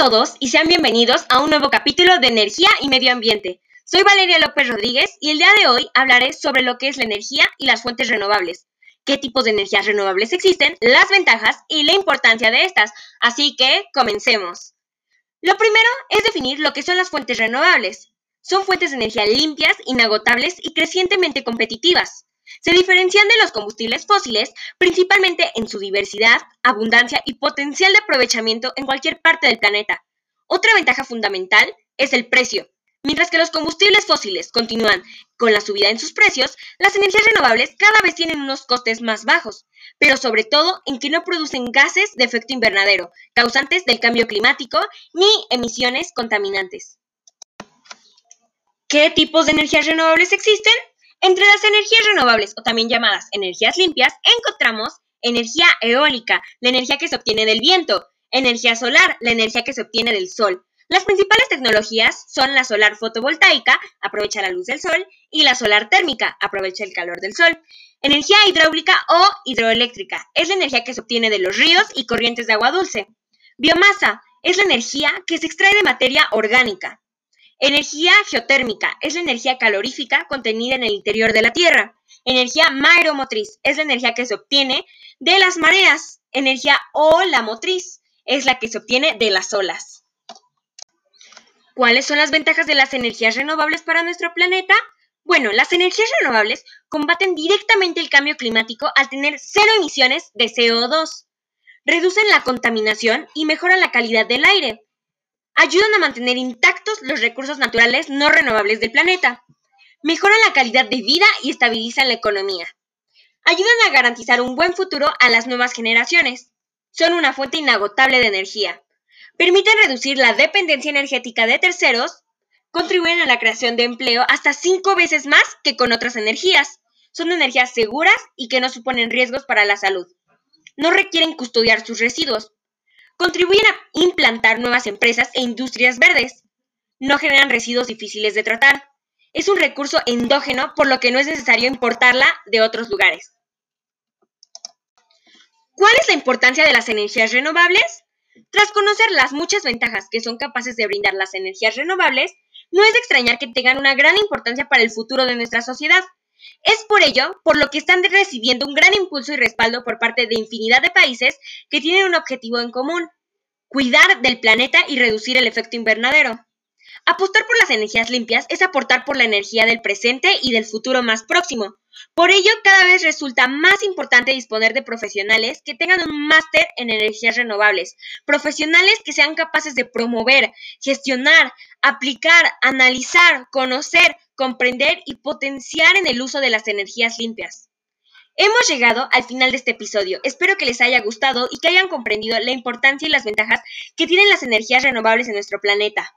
todos y sean bienvenidos a un nuevo capítulo de Energía y Medio Ambiente. Soy Valeria López Rodríguez y el día de hoy hablaré sobre lo que es la energía y las fuentes renovables, qué tipos de energías renovables existen, las ventajas y la importancia de estas. Así que comencemos. Lo primero es definir lo que son las fuentes renovables. Son fuentes de energía limpias, inagotables y crecientemente competitivas. Se diferencian de los combustibles fósiles principalmente en su diversidad, abundancia y potencial de aprovechamiento en cualquier parte del planeta. Otra ventaja fundamental es el precio. Mientras que los combustibles fósiles continúan con la subida en sus precios, las energías renovables cada vez tienen unos costes más bajos, pero sobre todo en que no producen gases de efecto invernadero, causantes del cambio climático, ni emisiones contaminantes. ¿Qué tipos de energías renovables existen? Entre las energías renovables, o también llamadas energías limpias, encontramos energía eólica, la energía que se obtiene del viento, energía solar, la energía que se obtiene del sol. Las principales tecnologías son la solar fotovoltaica, aprovecha la luz del sol, y la solar térmica, aprovecha el calor del sol. Energía hidráulica o hidroeléctrica, es la energía que se obtiene de los ríos y corrientes de agua dulce. Biomasa, es la energía que se extrae de materia orgánica. Energía geotérmica es la energía calorífica contenida en el interior de la Tierra. Energía mareomotriz es la energía que se obtiene de las mareas. Energía motriz es la que se obtiene de las olas. ¿Cuáles son las ventajas de las energías renovables para nuestro planeta? Bueno, las energías renovables combaten directamente el cambio climático al tener cero emisiones de CO2. Reducen la contaminación y mejoran la calidad del aire ayudan a mantener los recursos naturales no renovables del planeta, mejoran la calidad de vida y estabilizan la economía, ayudan a garantizar un buen futuro a las nuevas generaciones, son una fuente inagotable de energía, permiten reducir la dependencia energética de terceros, contribuyen a la creación de empleo hasta cinco veces más que con otras energías, son energías seguras y que no suponen riesgos para la salud. No requieren custodiar sus residuos, contribuyen a implantar nuevas empresas e industrias verdes. No generan residuos difíciles de tratar. Es un recurso endógeno por lo que no es necesario importarla de otros lugares. ¿Cuál es la importancia de las energías renovables? Tras conocer las muchas ventajas que son capaces de brindar las energías renovables, no es de extrañar que tengan una gran importancia para el futuro de nuestra sociedad. Es por ello por lo que están recibiendo un gran impulso y respaldo por parte de infinidad de países que tienen un objetivo en común, cuidar del planeta y reducir el efecto invernadero. Apostar por las energías limpias es aportar por la energía del presente y del futuro más próximo. Por ello, cada vez resulta más importante disponer de profesionales que tengan un máster en energías renovables, profesionales que sean capaces de promover, gestionar, aplicar, analizar, conocer, comprender y potenciar en el uso de las energías limpias. Hemos llegado al final de este episodio. Espero que les haya gustado y que hayan comprendido la importancia y las ventajas que tienen las energías renovables en nuestro planeta.